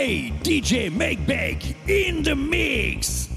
Hey, DJ MegBeg in the mix.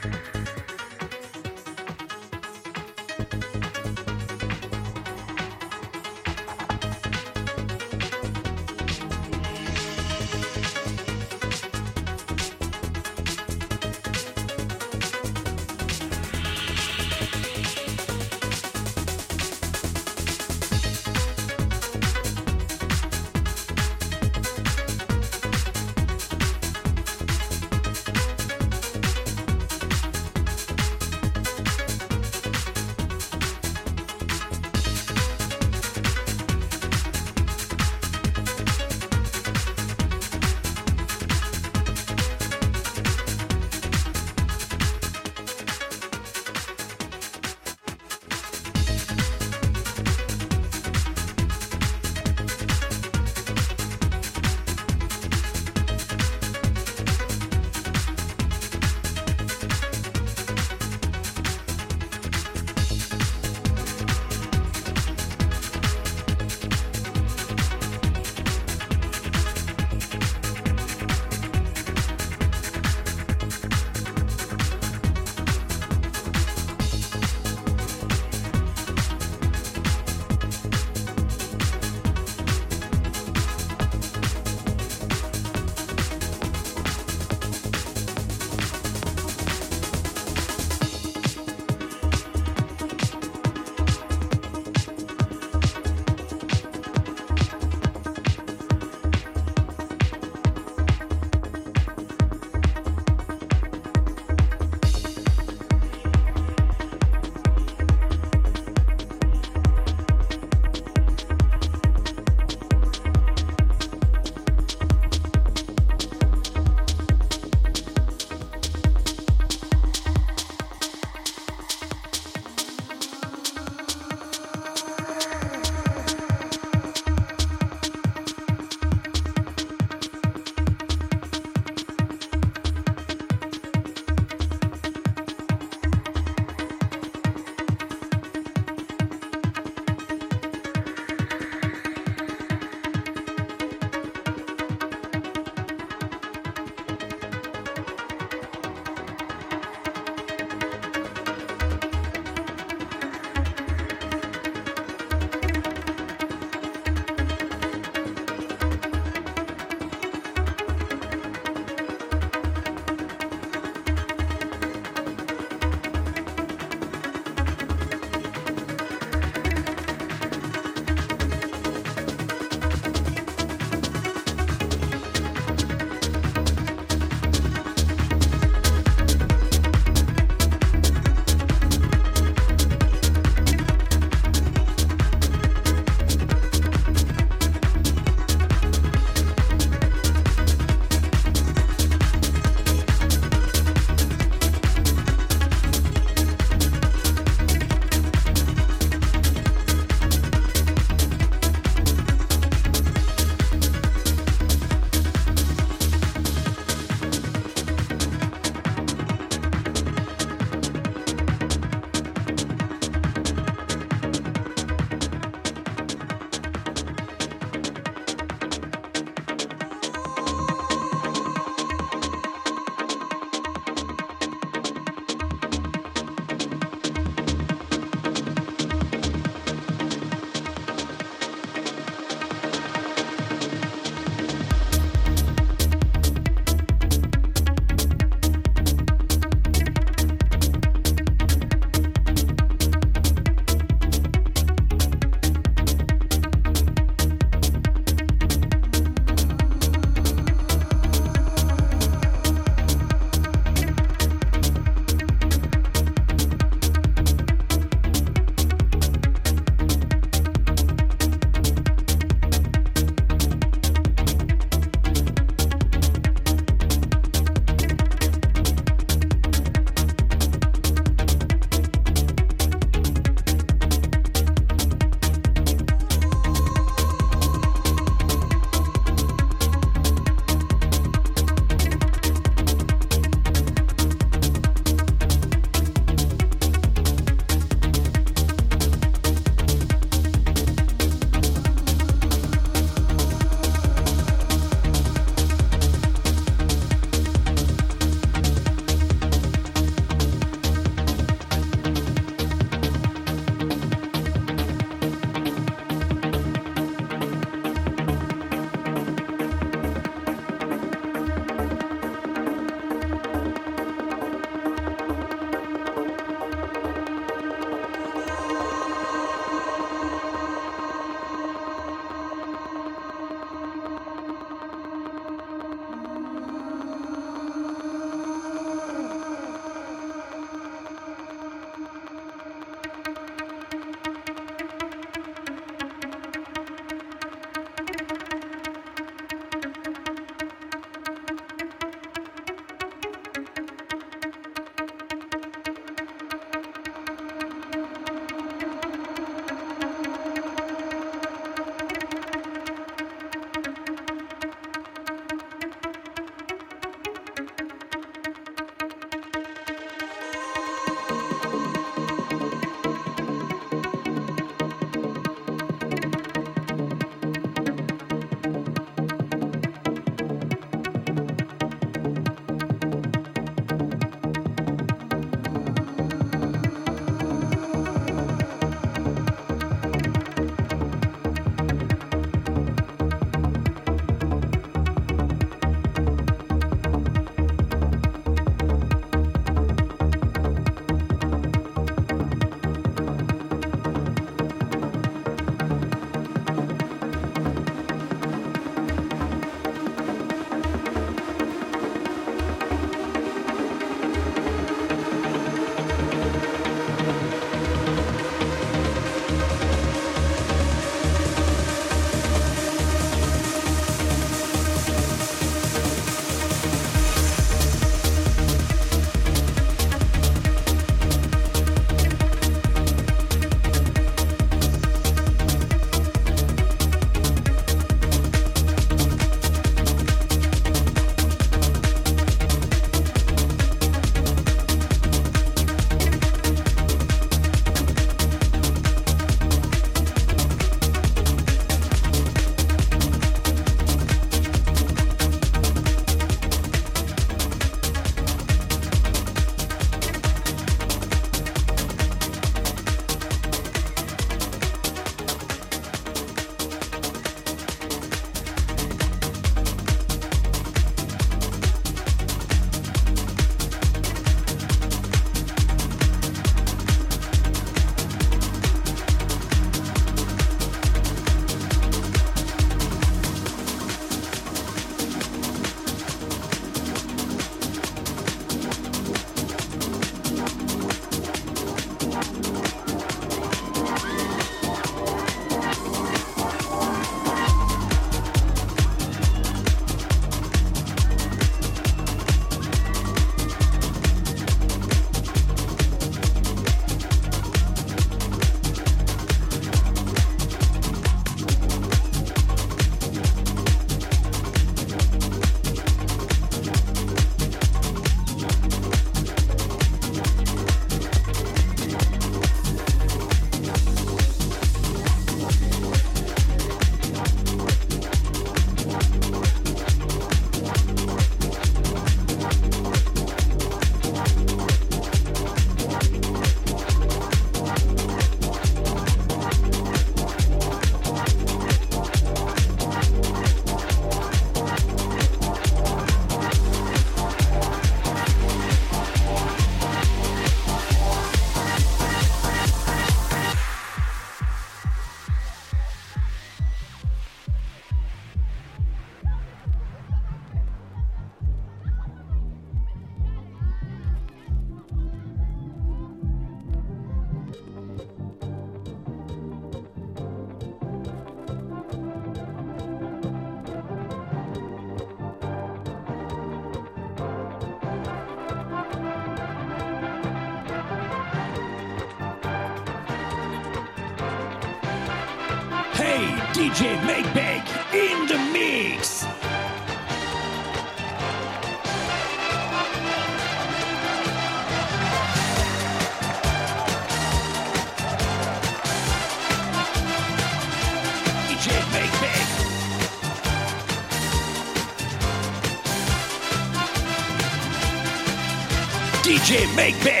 DJ MegBeg.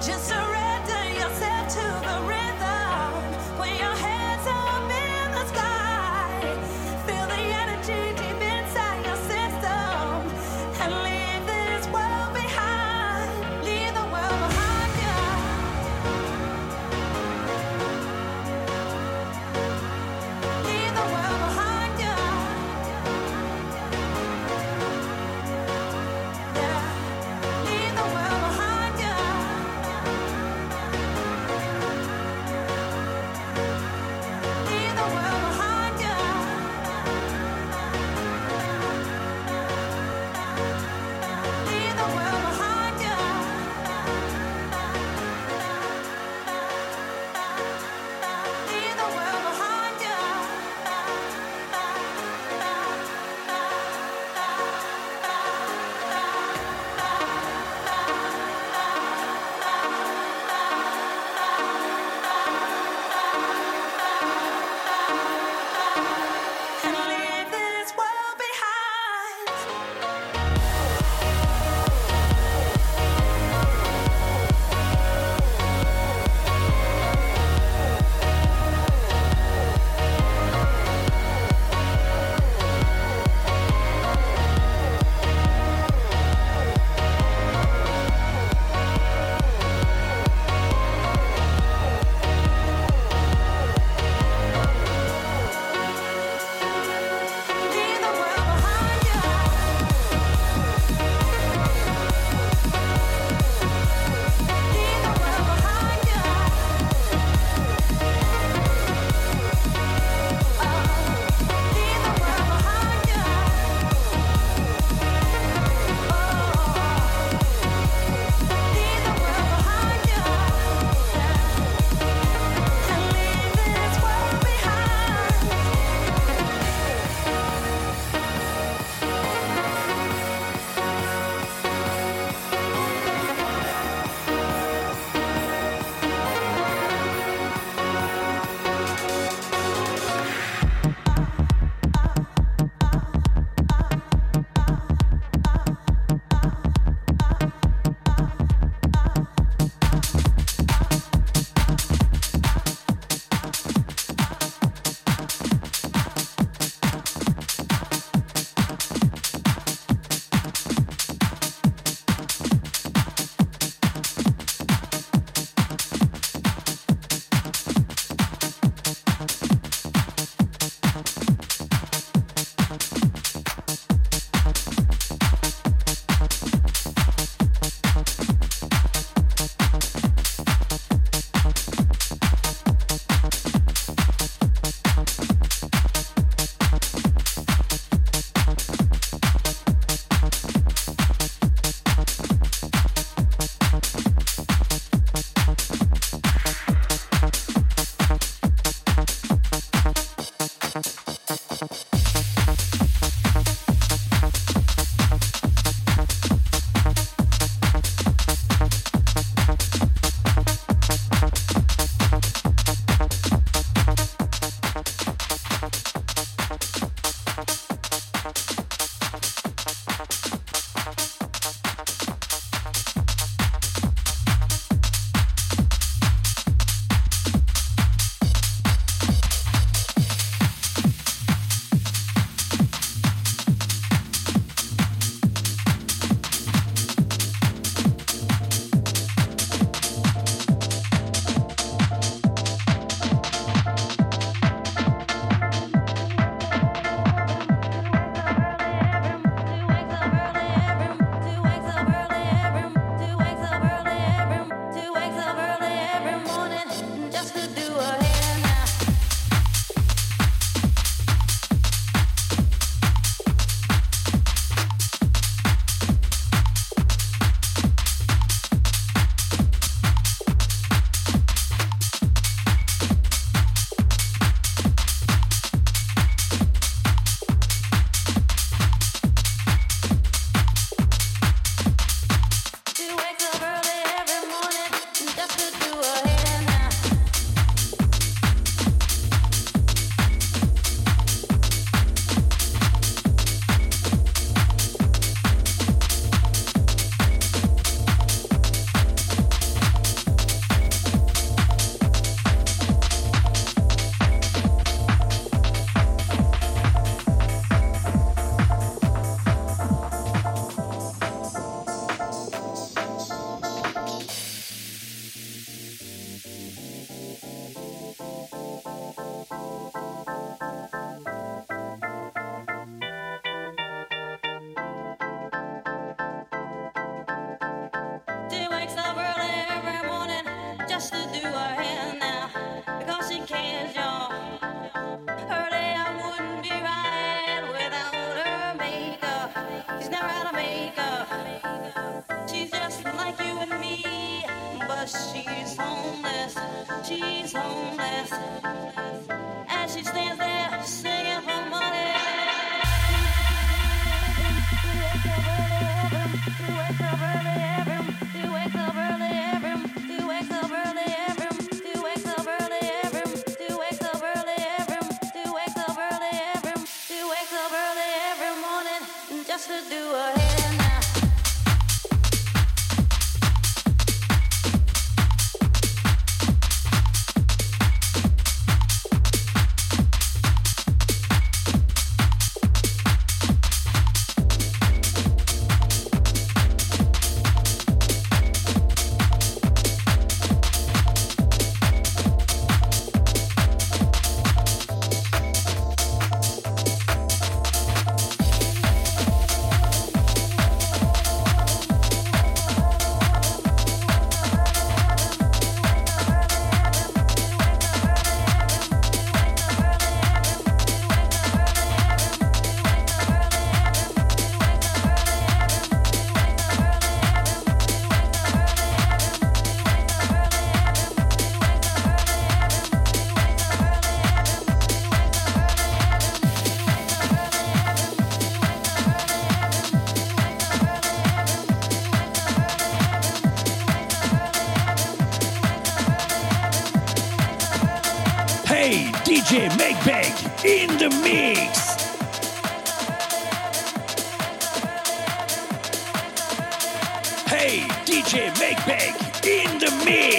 Just surrender DJ MegBeg in the mix. Hey, DJ MegBeg in the mix.